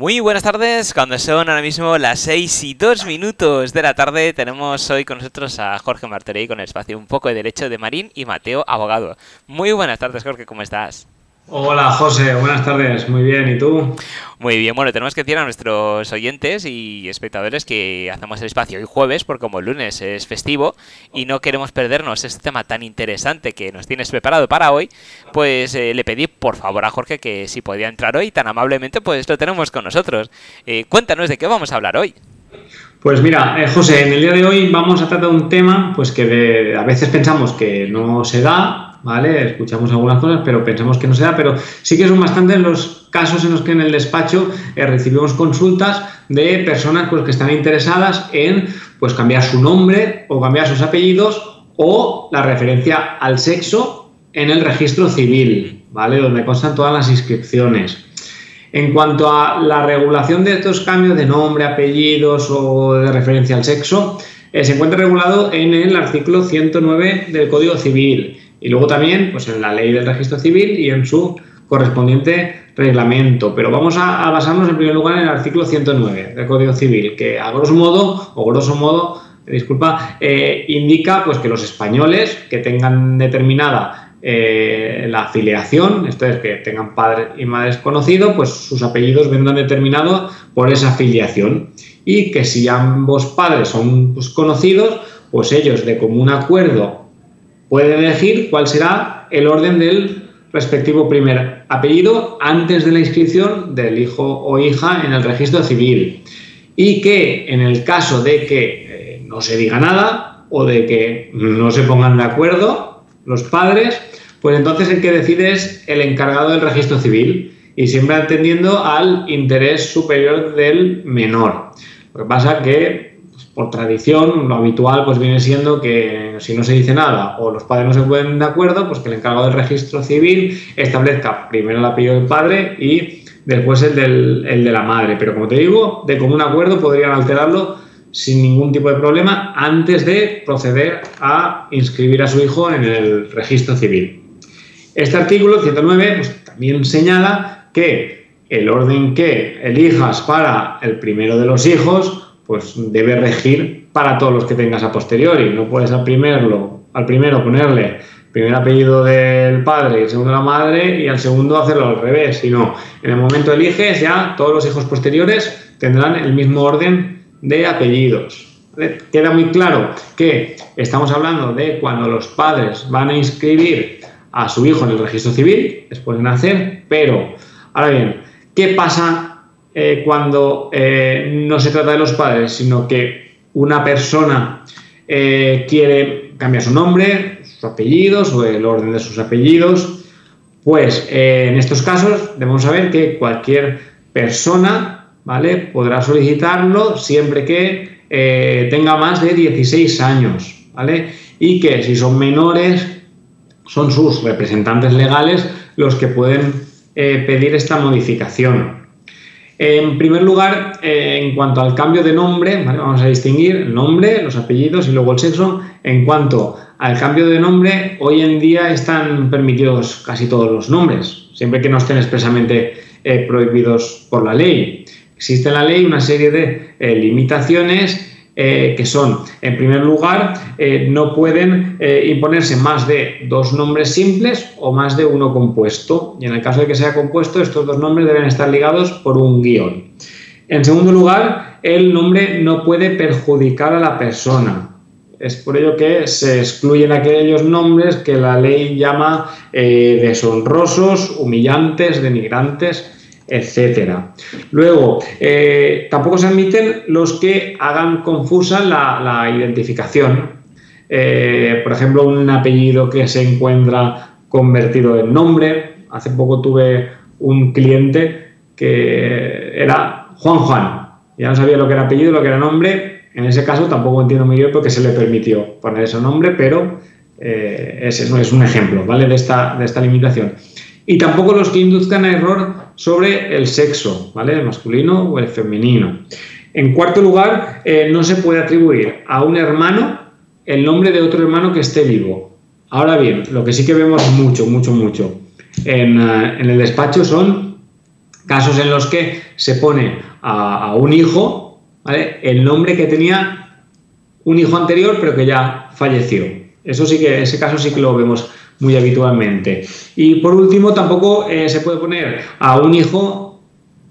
Muy buenas tardes, cuando son ahora mismo las 6 y 2 minutos de la tarde, tenemos hoy con nosotros a Jorge Martorey con el espacio Un poco de Derecho de Marín y Mateo Abogado. Muy buenas tardes, Jorge, ¿cómo estás? Hola José, buenas tardes, muy bien, ¿y tú? Muy bien, bueno, tenemos que decir a nuestros oyentes y espectadores que hacemos el espacio hoy jueves, porque como el lunes es festivo y no queremos perdernos este tema tan interesante que nos tienes preparado para hoy, pues eh, le pedí por favor a Jorge que si podía entrar hoy, tan amablemente pues lo tenemos con nosotros. Eh, cuéntanos de qué vamos a hablar hoy. Pues mira, eh, José, en el día de hoy vamos a tratar un tema pues que a veces pensamos que no se da ¿vale? Escuchamos algunas cosas, pero pensamos que no se da, pero sí que son bastantes los casos en los que en el despacho eh, recibimos consultas de personas pues, que están interesadas en pues, cambiar su nombre o cambiar sus apellidos o la referencia al sexo en el registro civil, ¿vale? Donde constan todas las inscripciones. En cuanto a la regulación de estos cambios de nombre, apellidos o de referencia al sexo, eh, se encuentra regulado en el artículo 109 del Código Civil y luego también pues, en la ley del registro civil y en su correspondiente reglamento. Pero vamos a, basarnos en primer lugar en el artículo 109 del Código Civil, que a grosso modo, o grosso modo, disculpa, eh, indica pues, que los españoles que tengan determinada eh, la afiliación, esto es, que tengan padres y madres conocidos, pues sus apellidos vendrán determinados por esa afiliación. Y que si ambos padres son pues, conocidos, pues ellos de común acuerdo puede elegir cuál será el orden del respectivo primer apellido antes de la inscripción del hijo o hija en el registro civil. Y que en el caso de que eh, no se diga nada o de que no se pongan de acuerdo los padres, pues entonces el que decide es el encargado del registro civil y siempre atendiendo al interés superior del menor. Lo que pasa que por tradición, lo habitual pues viene siendo que si no se dice nada o los padres no se ponen de acuerdo, pues que el encargado del registro civil establezca primero el apellido del padre y después el, del, el de la madre. Pero como te digo, de común acuerdo podrían alterarlo sin ningún tipo de problema antes de proceder a inscribir a su hijo en el registro civil. Este artículo 109 pues, también señala que el orden que elijas para el primero de los hijos pues debe regir para todos los que tengas a posteriori. No puedes al primero, al primero ponerle primer apellido del padre y el segundo de la madre y al segundo hacerlo al revés, sino en el momento eliges ya todos los hijos posteriores tendrán el mismo orden de apellidos. Queda muy claro que estamos hablando de cuando los padres van a inscribir a su hijo en el registro civil después de nacer, pero ahora bien, ¿qué pasa eh, cuando eh, no se trata de los padres, sino que una persona eh, quiere cambiar su nombre, sus apellidos o el orden de sus apellidos, pues en estos casos debemos saber que cualquier persona ¿vale? podrá solicitarlo siempre que tenga más de 16 años ¿vale? y que si son menores son sus representantes legales los que pueden pedir esta modificación. En primer lugar, eh, en cuanto al cambio de nombre, vamos a distinguir nombre, los apellidos y luego el sexo. En cuanto al cambio de nombre, hoy en día están permitidos casi todos los nombres, siempre que no estén expresamente eh, prohibidos por la ley. Existe en la ley una serie de eh, limitaciones eh, que son, en primer lugar, eh, no pueden eh, imponerse más de dos nombres simples o más de uno compuesto. Y en el caso de que sea compuesto, estos dos nombres deben estar ligados por un guion. En segundo lugar, el nombre no puede perjudicar a la persona. Es por ello que se excluyen aquellos nombres que la ley llama deshonrosos, humillantes, denigrantes, etcétera. Luego, eh, tampoco se admiten los que hagan confusa la, identificación. Eh, por ejemplo, un apellido que se encuentra convertido en nombre. Hace poco tuve un cliente que era Juan Juan. Ya no sabía lo que era apellido, lo que era nombre. En ese caso tampoco entiendo muy bien por qué se le permitió poner ese nombre, pero eh, ese es un ejemplo ¿vale? de, esta, de esta limitación. Y tampoco los que induzcan a error sobre el sexo, ¿vale? El masculino o el femenino. En cuarto lugar, eh, no se puede atribuir a un hermano el nombre de otro hermano que esté vivo. Ahora bien, lo que sí que vemos mucho, mucho, mucho en, eh, el despacho son casos en los que se pone a, un hijo el nombre que tenía un hijo anterior pero que ya falleció. Eso sí que, ese caso sí que lo vemos muy habitualmente. Y por último, tampoco eh, se puede poner a un hijo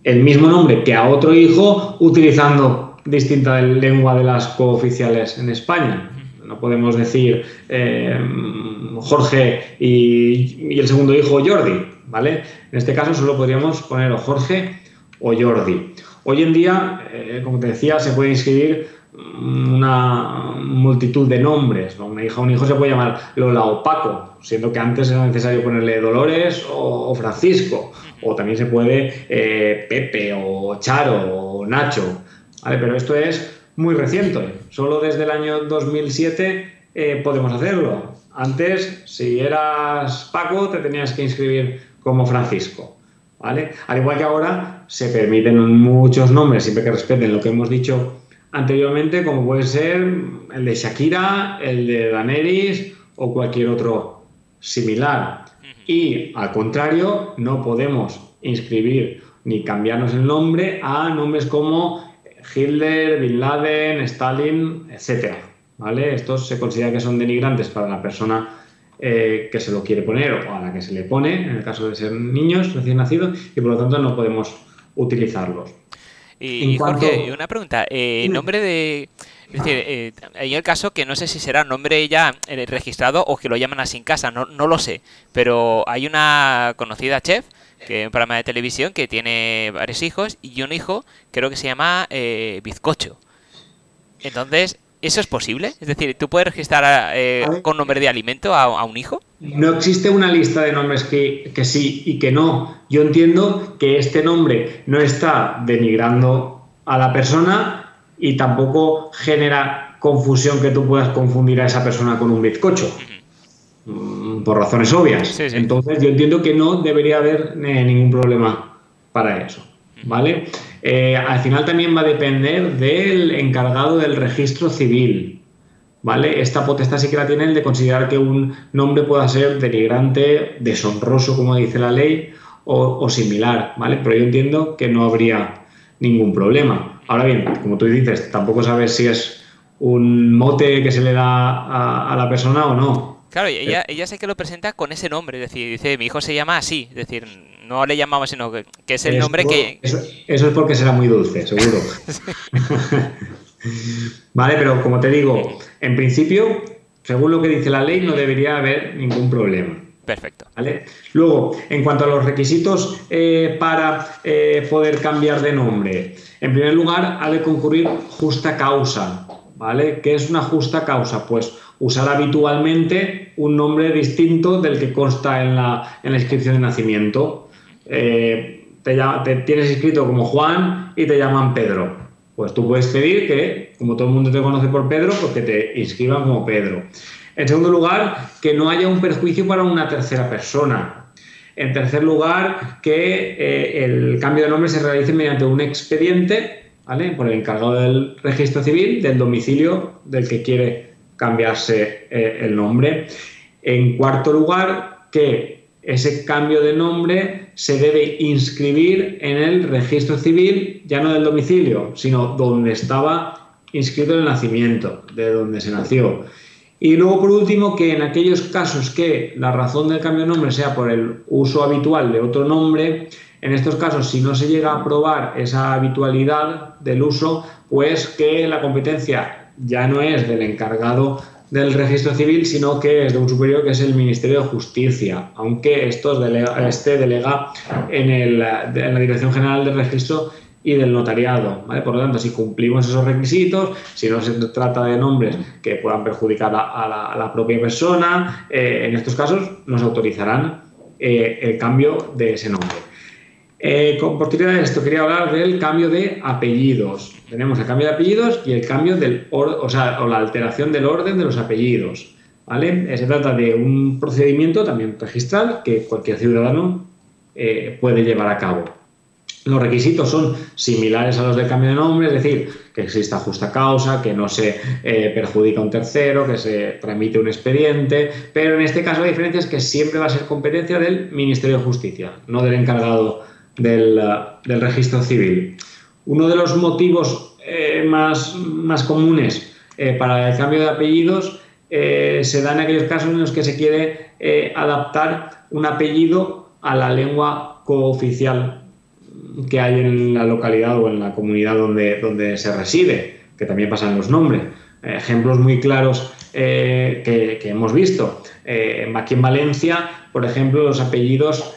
el mismo nombre que a otro hijo utilizando distinta lengua de las cooficiales en España. No podemos decir eh, Jorge y, el segundo hijo Jordi, ¿vale? En este caso solo podríamos poner o Jorge o Jordi. Hoy en día, eh, como te decía, se puede inscribir una multitud de nombres. Una hija o un hijo se puede llamar Lola o Paco, siendo que antes era necesario ponerle Dolores o, Francisco. O también se puede eh, Pepe o Charo o Nacho. Pero esto es muy reciente. Solo desde el año 2007 eh, podemos hacerlo. Antes, si eras Paco, te tenías que inscribir como Francisco. ¿vale? Al igual que ahora, se permiten muchos nombres, siempre que respeten lo que hemos dicho anteriormente, como puede ser el de Shakira, el de Daenerys o cualquier otro similar. Y al contrario, no podemos inscribir ni cambiarnos el nombre a nombres como Hitler, Bin Laden, Stalin, etc. ¿vale? Estos se considera que son denigrantes para la persona eh, que se lo quiere poner o a la que se le pone, en el caso de ser niños recién nacidos, y por lo tanto no podemos utilizarlos. Y, Jorge, una pregunta. Eh, nombre de. Es decir, eh, hay el caso que no sé si será nombre ya eh, registrado o que lo llaman así en casa, no, no lo sé. Pero hay una conocida chef, que es un programa de televisión, que tiene varios hijos y un hijo creo que se llama eh, Bizcocho. Entonces, ¿Eso es posible? Es decir, ¿tú puedes registrar eh, con nombre de alimento a, un hijo? No existe una lista de nombres que, sí y que no. Yo entiendo que este nombre no está denigrando a la persona y tampoco genera confusión que tú puedas confundir a esa persona con un bizcocho. Por razones obvias. Entonces yo entiendo que no debería haber eh, ningún problema para eso. ¿Vale? Eh, al final también va a depender del encargado del registro civil. ¿Vale? Esta potestad sí que la tiene el de considerar que un nombre pueda ser denigrante, deshonroso, como dice la ley, o, similar, ¿vale? Pero yo entiendo que no habría ningún problema. Ahora bien, como tú dices, tampoco sabes si es un mote que se le da a la persona o no. Claro, ella, ella sé que lo presenta con ese nombre, es decir, dice, mi hijo se llama así, es decir, no le llamamos, sino que, es el nombre que... Eso, es porque será muy dulce, seguro. vale, pero como te digo, en principio, según lo que dice la ley, no debería haber ningún problema. Perfecto. ¿Vale? Luego, en cuanto a los requisitos eh, para eh, poder cambiar de nombre, en primer lugar, ha de concurrir justa causa. ¿Vale? ¿Qué es una justa causa? Pues usar habitualmente un nombre distinto del que consta en la, inscripción de nacimiento. Eh, te, tienes inscrito como Juan y te llaman Pedro. Pues tú puedes pedir que, como todo el mundo te conoce por Pedro, pues que te inscriban como Pedro. En segundo lugar, que no haya un perjuicio para una tercera persona. En tercer lugar, que eh, el cambio de nombre se realice mediante un expediente, ¿vale? Por el encargado del registro civil del domicilio del que quiere cambiarse eh, el nombre. En cuarto lugar, que ese cambio de nombre se debe inscribir en el registro civil, ya no del domicilio, sino donde estaba inscrito el nacimiento, de donde se nació. Y luego, por último, que en aquellos casos que la razón del cambio de nombre sea por el uso habitual de otro nombre, en estos casos, si no se llega a probar esa habitualidad del uso, pues que la competencia ya no es del encargado del registro civil, sino que es de un superior que es el Ministerio de Justicia, aunque esto delega, este delega en, la Dirección General del Registro y del notariado. Por lo tanto, si cumplimos esos requisitos, si no se trata de nombres que puedan perjudicar a, la, propia persona, eh, en estos casos nos autorizarán eh, el cambio de ese nombre. Eh, con posterior a esto, quería hablar del cambio de apellidos. Tenemos el cambio de apellidos y el cambio del o sea, o la alteración del orden de los apellidos. ¿vale? Se trata de un procedimiento también registral que cualquier ciudadano eh, puede llevar a cabo. Los requisitos son similares a los del cambio de nombre, es decir, que exista justa causa, que no se eh, perjudica a un tercero, que se tramite un expediente, pero en este caso la diferencia es que siempre va a ser competencia del Ministerio de Justicia, no del encargado del, registro civil. Uno de los motivos eh, más, más, comunes eh, para el cambio de apellidos eh, se da en aquellos casos en los que se quiere adaptar un apellido a la lengua cooficial que hay en la localidad o en la comunidad donde, donde se reside, que también pasan los nombres. Ejemplos muy claros que, hemos visto. aquí en Valencia, por ejemplo, los apellidos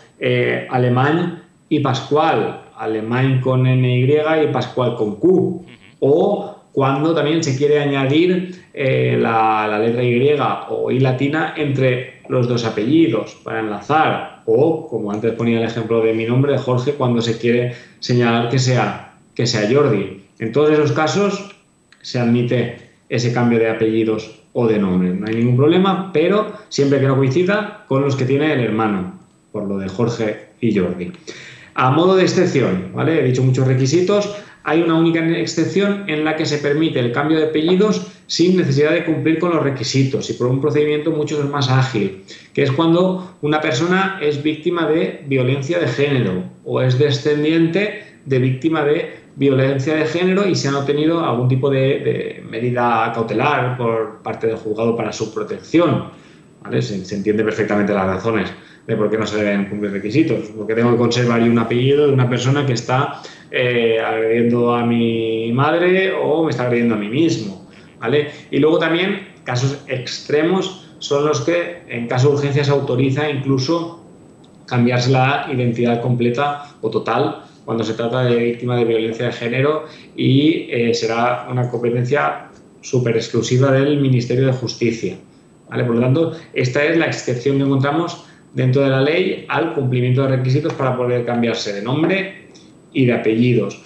alemán y Pascual, alemán con NY y Pascual con Q. O cuando también se quiere añadir eh, la, letra Y o I latina entre los dos apellidos para enlazar. O, como antes ponía el ejemplo de mi nombre, Jorge, cuando se quiere señalar que sea, que sea Jordi. En todos esos casos se admite ese cambio de apellidos o de nombre. No hay ningún problema, pero siempre que no coincida con los que tiene el hermano, por lo de Jorge y Jordi. A modo de excepción, ¿vale? He dicho muchos requisitos. Hay una única excepción en la que se permite el cambio de apellidos sin necesidad de cumplir con los requisitos y por un procedimiento mucho más ágil, que es cuando una persona es víctima de violencia de género o es descendiente de víctima de violencia de género y se han obtenido algún tipo de, medida cautelar por parte del juzgado para su protección. Se entiende perfectamente las razones de por qué no se deben cumplir requisitos, porque tengo que conservar un apellido de una persona que está eh, agrediendo a mi madre o me está agrediendo a mí mismo. ¿vale? Y luego también casos extremos son los que en caso de urgencia se autoriza incluso cambiarse la identidad completa o total cuando se trata de víctima de violencia de género y eh, será una competencia súper exclusiva del Ministerio de Justicia. ¿Vale? Por lo tanto, esta es la excepción que encontramos dentro de la ley al cumplimiento de requisitos para poder cambiarse de nombre y de apellidos.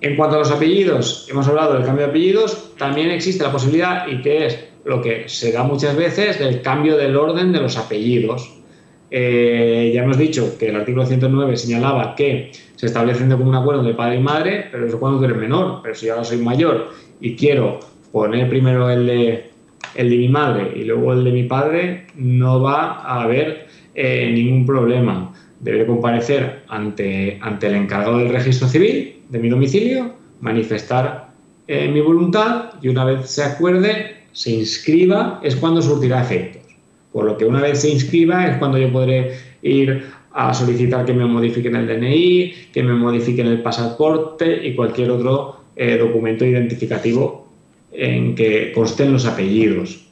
En cuanto a los apellidos, hemos hablado del cambio de apellidos, también existe la posibilidad, y que es lo que se da muchas veces, del cambio del orden de los apellidos. Eh, ya hemos dicho que el artículo 109 señalaba que se establecen de común acuerdo de padre y madre, pero eso cuando tú eres menor, pero si ahora soy mayor y quiero poner primero el de, el de mi madre y luego el de mi padre, no va a haber eh, ningún problema. Deberé comparecer ante, ante el encargado del registro civil de mi domicilio, manifestar eh, mi voluntad y una vez se acuerde, se inscriba, es cuando surtirá efectos. Por lo que una vez se inscriba es cuando yo podré ir a solicitar que me modifiquen el DNI, que me modifiquen el pasaporte y cualquier otro eh, documento identificativo en que consten los apellidos.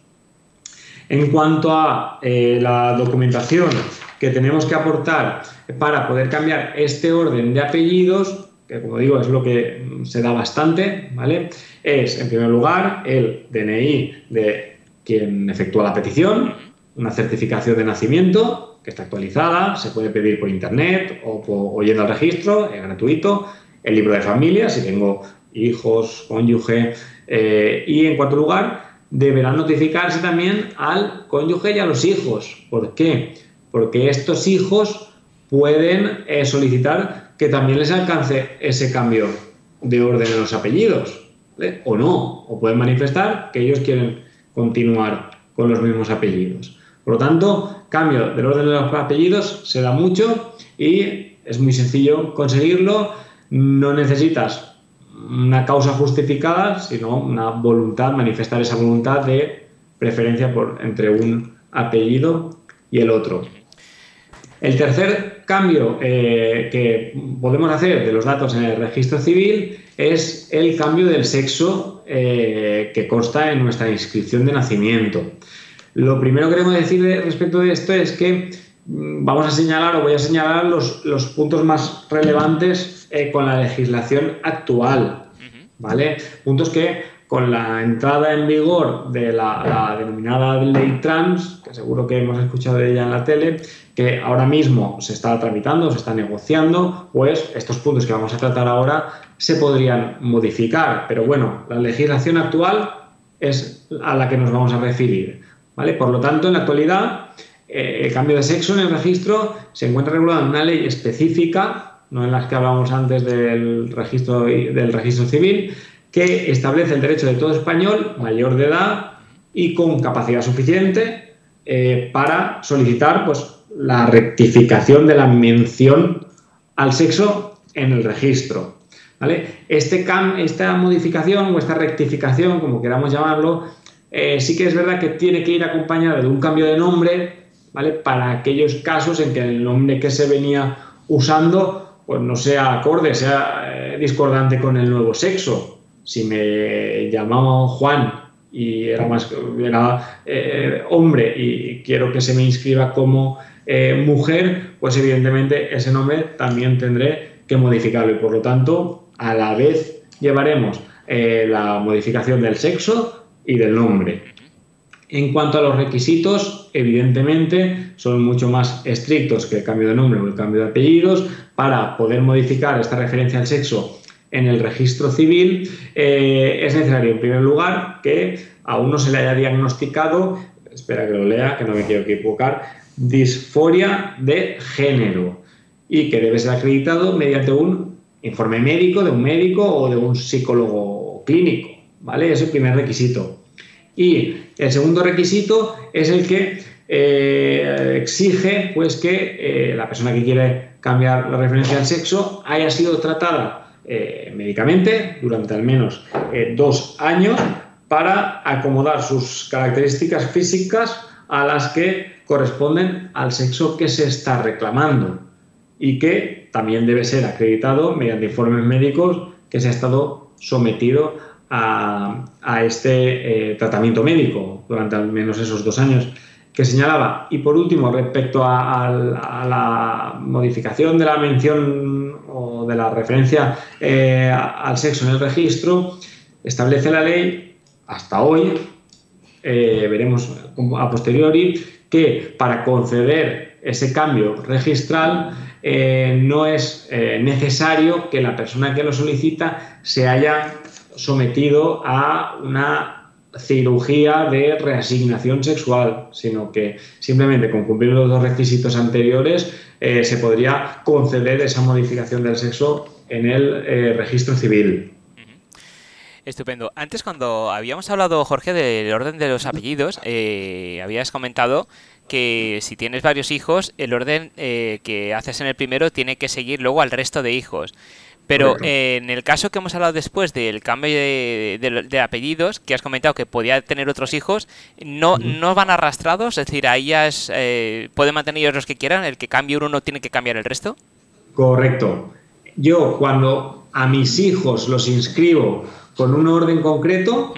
En cuanto a eh, la documentación que tenemos que aportar para poder cambiar este orden de apellidos, que como digo es lo que se da bastante, ¿vale? Es en primer lugar el DNI de quien efectúa la petición, una certificación de nacimiento que está actualizada, se puede pedir por internet o, por, yendo al registro, es gratuito, el libro de familia, si tengo hijos, cónyuge, eh, y en cuarto lugar, deberá notificarse también al cónyuge y a los hijos. ¿Por qué? Porque estos hijos pueden eh, solicitar que también les alcance ese cambio de orden en los apellidos, o no, o pueden manifestar que ellos quieren continuar con los mismos apellidos. Por lo tanto, cambio del orden de los apellidos se da mucho y es muy sencillo conseguirlo. No necesitas una causa justificada, sino una voluntad, manifestar esa voluntad de preferencia por, entre un apellido y el otro. El tercer cambio eh, que podemos hacer de los datos en el registro civil es el cambio del sexo eh, que consta en nuestra inscripción de nacimiento. Lo primero que queremos decir respecto de esto es que mm, vamos a señalar o voy a señalar los, los puntos más relevantes eh, con la legislación actual, ¿vale? Puntos que con la entrada en vigor de la, denominada ley trans, que seguro que hemos escuchado de ella en la tele, que ahora mismo se está tramitando, se está negociando, pues estos puntos que vamos a tratar ahora se podrían modificar. Pero bueno, la legislación actual es a la que nos vamos a referir. ¿vale? Por lo tanto, en la actualidad, eh, el cambio de sexo en el registro se encuentra regulado en una ley específica no en las que hablábamos antes del registro, del registro civil, que establece el derecho de todo español mayor de edad y con capacidad suficiente eh, para solicitar pues, la rectificación de la mención al sexo en el registro. ¿vale? Este esta modificación o esta rectificación, como queramos llamarlo, eh, sí que es verdad que tiene que ir acompañada de un cambio de nombre ¿vale? para aquellos casos en que el nombre que se venía usando pues no sea acorde, sea eh, discordante con el nuevo sexo. Si me llamaba Juan y era más era, eh, hombre y quiero que se me inscriba como eh, mujer, pues evidentemente ese nombre también tendré que modificarlo y por lo tanto a la vez llevaremos la modificación del sexo y del nombre. En cuanto a los requisitos, evidentemente son mucho más estrictos que el cambio de nombre o el cambio de apellidos. Para poder modificar esta referencia al sexo en el registro civil, eh, es necesario, en primer lugar, que a uno se le haya diagnosticado, espera que lo lea, que no me quiero equivocar, disforia de género y que debe ser acreditado mediante un informe médico de un médico o de un psicólogo clínico. ¿Vale? Es el primer requisito. Y el segundo requisito es el que eh, exige pues, que eh, la persona que quiere cambiar la referencia al sexo haya sido tratada eh, médicamente durante al menos dos años para acomodar sus características físicas a las que corresponden al sexo que se está reclamando y que también debe ser acreditado mediante informes médicos que se ha estado sometido a, este eh, tratamiento médico durante al menos esos dos años que señalaba. Y por último, respecto a, la modificación de la mención o de la referencia eh, al sexo en el registro, establece la ley hasta hoy, eh, veremos a posteriori, que para conceder ese cambio registral no es necesario que la persona que lo solicita se haya sometido a una cirugía de reasignación sexual, sino que simplemente con cumplir los dos requisitos anteriores eh, se podría conceder esa modificación del sexo en el eh, registro civil. Estupendo. Antes cuando habíamos hablado, Jorge, del orden de los apellidos, eh, habías comentado que si tienes varios hijos, el orden que haces en el primero tiene que seguir luego al resto de hijos. Pero en el caso que hemos hablado después del cambio de, apellidos, que has comentado que podía tener otros hijos, no, no van arrastrados, es decir, ahí eh, pueden mantener ellos los que quieran, el que cambie uno no tiene que cambiar el resto. Correcto. Yo cuando a mis hijos los inscribo con un orden concreto,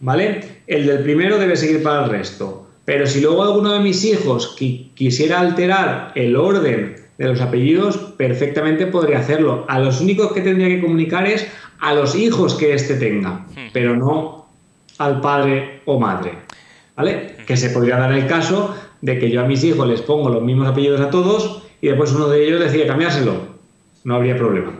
¿vale? El del primero debe seguir para el resto. Pero si luego alguno de mis hijos quisiera alterar el orden de los apellidos, perfectamente podría hacerlo. A los únicos que tendría que comunicar es a los hijos que éste tenga, pero no al padre o madre. ¿Vale? Que se podría dar el caso de que yo a mis hijos les pongo los mismos apellidos a todos y después uno de ellos decide cambiárselo. No habría problema.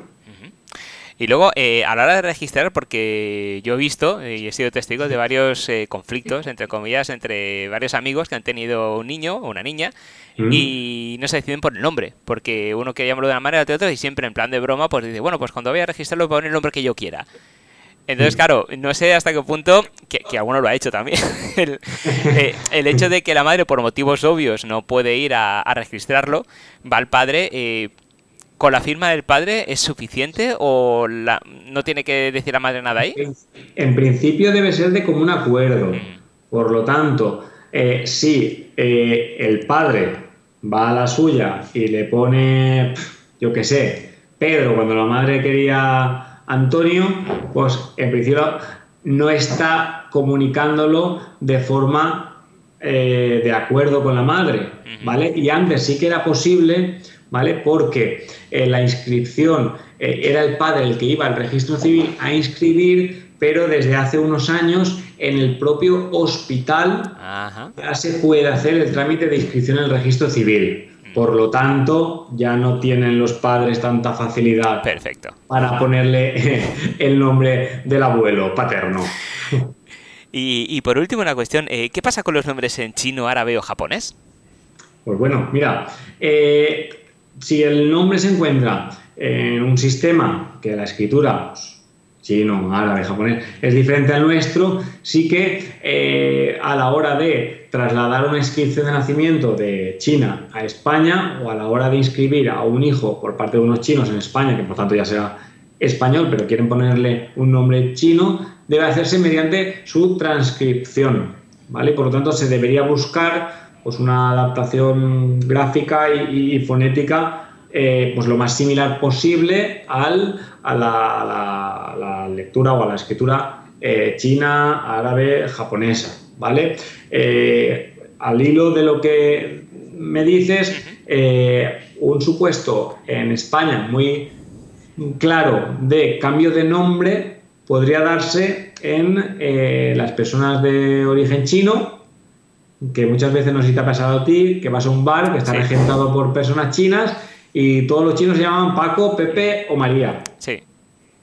Y luego, eh, a la hora de registrar, porque yo he visto y he sido testigo de varios eh, conflictos, entre comillas, entre varios amigos que han tenido un niño o una niña mm. y no se deciden por el nombre, porque uno quiere llamarlo de una manera, otro de otra, y siempre en plan de broma, pues dice, bueno, pues cuando voy a registrarlo voy a poner el nombre que yo quiera. Entonces, mm. claro, no sé hasta qué punto, que, que alguno lo ha hecho también, eh, el, hecho de que la madre, por motivos obvios, no puede ir a, registrarlo, va al padre, eh, ¿Con la firma del padre es suficiente o no tiene que decir la madre nada ahí? En principio debe ser de común acuerdo. Mm. Por lo tanto, eh, si eh, el padre va a la suya y le pone, yo qué sé, Pedro cuando la madre quería Antonio, pues en principio no está comunicándolo de forma eh, de acuerdo con la madre, ¿vale? Y antes sí que era posible ¿vale? Porque eh, la inscripción eh, era el padre el que iba al registro civil a inscribir, pero desde hace unos años en el propio hospital ya se puede hacer el trámite de inscripción en el registro civil. Por lo tanto, ya no tienen los padres tanta facilidad Perfecto. para ponerle el nombre del abuelo paterno. Y, por último, una cuestión, eh, ¿qué pasa con los nombres en chino, árabe o japonés? Pues bueno, mira, si el nombre se encuentra en un sistema que la escritura chino, árabe, japonés, es diferente al nuestro, sí que eh, a la hora de trasladar una inscripción de nacimiento de China a España o a la hora de inscribir a un hijo por parte de unos chinos en España, que por tanto ya sea español, pero quieren ponerle un nombre chino, debe hacerse mediante su transcripción, ¿vale? Por lo tanto, se debería buscar pues, una adaptación gráfica y, fonética eh, pues lo más similar posible al, a, la, lectura o a la escritura eh, china, árabe, japonesa, ¿vale? Eh, al hilo de lo que me dices, un supuesto en España muy claro de cambio de nombre podría darse en las personas de origen chino, que muchas veces no sé si te ha pasado a ti, que vas a un bar que está regentado por personas chinas y todos los chinos se llaman Paco, Pepe o María. Sí.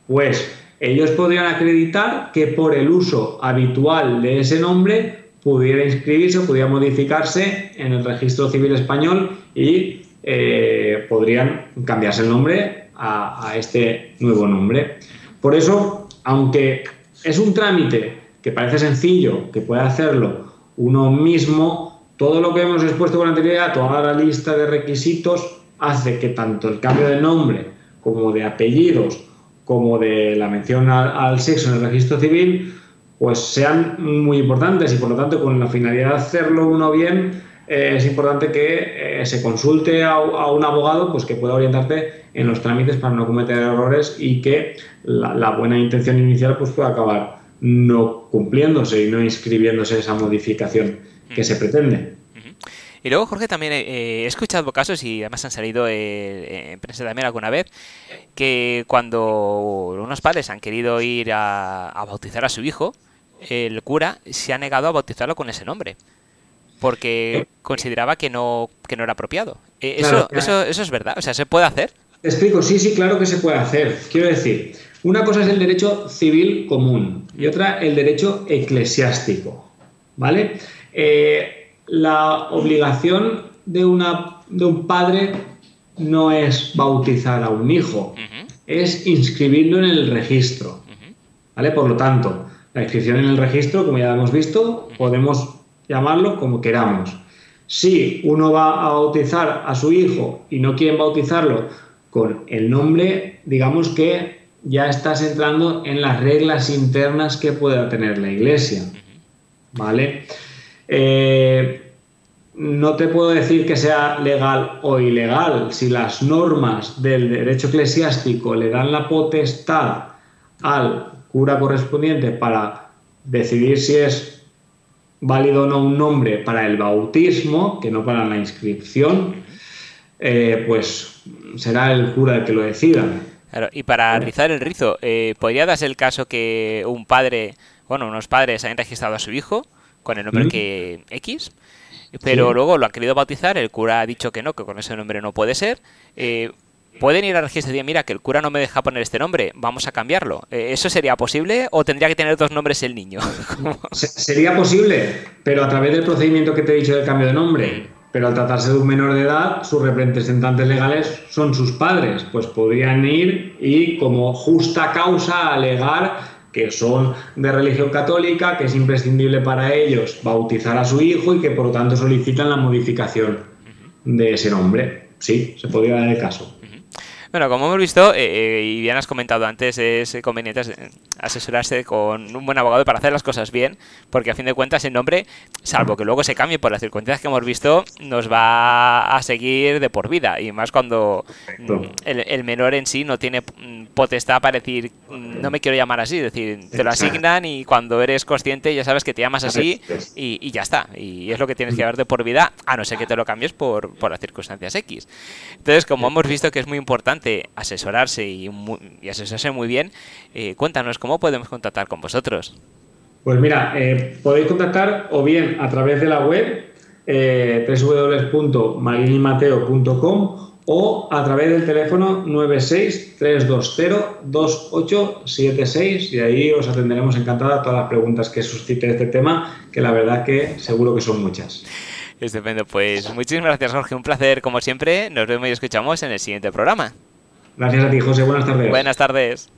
Pues ellos podrían acreditar que por el uso habitual de ese nombre pudiera inscribirse o pudiera modificarse en el registro civil español y eh, podrían cambiarse el nombre a, este nuevo nombre. Por eso, aunque es un trámite que parece sencillo, que puede hacerlo uno mismo, todo lo que hemos expuesto con anterioridad, toda la lista de requisitos, hace que tanto el cambio de nombre como de apellidos, como de la mención al, sexo en el registro civil, pues sean muy importantes. Y por lo tanto con la finalidad de hacerlo uno bien, eh, es importante que eh, se consulte a, un abogado pues, que pueda orientarte en los trámites para no cometer errores y que la, buena intención inicial pues, pueda acabar no cumpliéndose y no inscribiéndose esa modificación que se pretende. Y luego, Jorge, también eh, he escuchado casos, y además han salido en prensa también alguna vez, que cuando unos padres han querido ir a bautizar a su hijo, el cura se ha negado a bautizarlo con ese nombre porque consideraba que no, que no era apropiado. Eh, eso, eso, eso es verdad, o sea, ¿se puede hacer? Te explico, sí, sí, claro que se puede hacer. Quiero decir, una cosa es el derecho civil común y otra el derecho eclesiástico, ¿vale? Eh, la obligación de, una, de un padre no es bautizar a un hijo, es inscribirlo en el registro, ¿vale? Por lo tanto, la inscripción en el registro, como ya hemos visto, podemos llamarlo como queramos. Si uno va a bautizar a su hijo y no quieren bautizarlo con el nombre, digamos que ya estás entrando en las reglas internas que pueda tener la iglesia. ¿Vale? Eh, no te puedo decir que sea legal o ilegal. Si las normas del derecho eclesiástico le dan la potestad al cura correspondiente para decidir si es válido o no un nombre para el bautismo, que no para la inscripción, eh, pues será el cura el que lo decida. Y para rizar el rizo, eh, ¿podría darse el caso que un padre, bueno, unos padres hayan registrado a su hijo con el nombre que X, pero luego lo han querido bautizar, el cura ha dicho que no, que con ese nombre no puede ser. Eh, pueden ir al registro y decir, mira, que el cura no me deja poner este nombre, vamos a cambiarlo. Eh, ¿Eso sería posible o tendría que tener dos nombres el niño? sería posible, pero a través del procedimiento que te he dicho del cambio de nombre. Pero al tratarse de un menor de edad, sus representantes legales son sus padres, pues podrían ir y como justa causa alegar que son de religión católica, que es imprescindible para ellos bautizar a su hijo y que por lo tanto solicitan la modificación de ese nombre. Sí, se podría dar el caso. Bueno, como hemos visto, eh, eh, y bien has comentado antes, es conveniente asesorarse con un buen abogado para hacer las cosas bien, porque a fin de cuentas el nombre, salvo que luego se cambie por las circunstancias que hemos visto, nos va a seguir de por vida, y más cuando mm, el, menor en sí no tiene mm, potestad para decir, mm, no me quiero llamar así, es decir, te lo asignan y cuando eres consciente ya sabes que te llamas así y, ya está, y es lo que tienes que ver de por vida, a no ser que te lo cambies por, por las circunstancias X. Entonces, como hemos visto que es muy importante, asesorarse y, asesorarse muy bien, eh, cuéntanos cómo podemos contactar con vosotros. Pues mira, eh, podéis contactar o bien a través de la web eh, www.marinimateo.com o a través del teléfono 96-320-2876 y ahí os atenderemos encantada todas las preguntas que suscite este tema, que la verdad que seguro que son muchas. Estupendo, pues muchísimas gracias Jorge, un placer como siempre, nos vemos y escuchamos en el siguiente programa. Gracias a ti, José. Buenas tardes. Buenas tardes.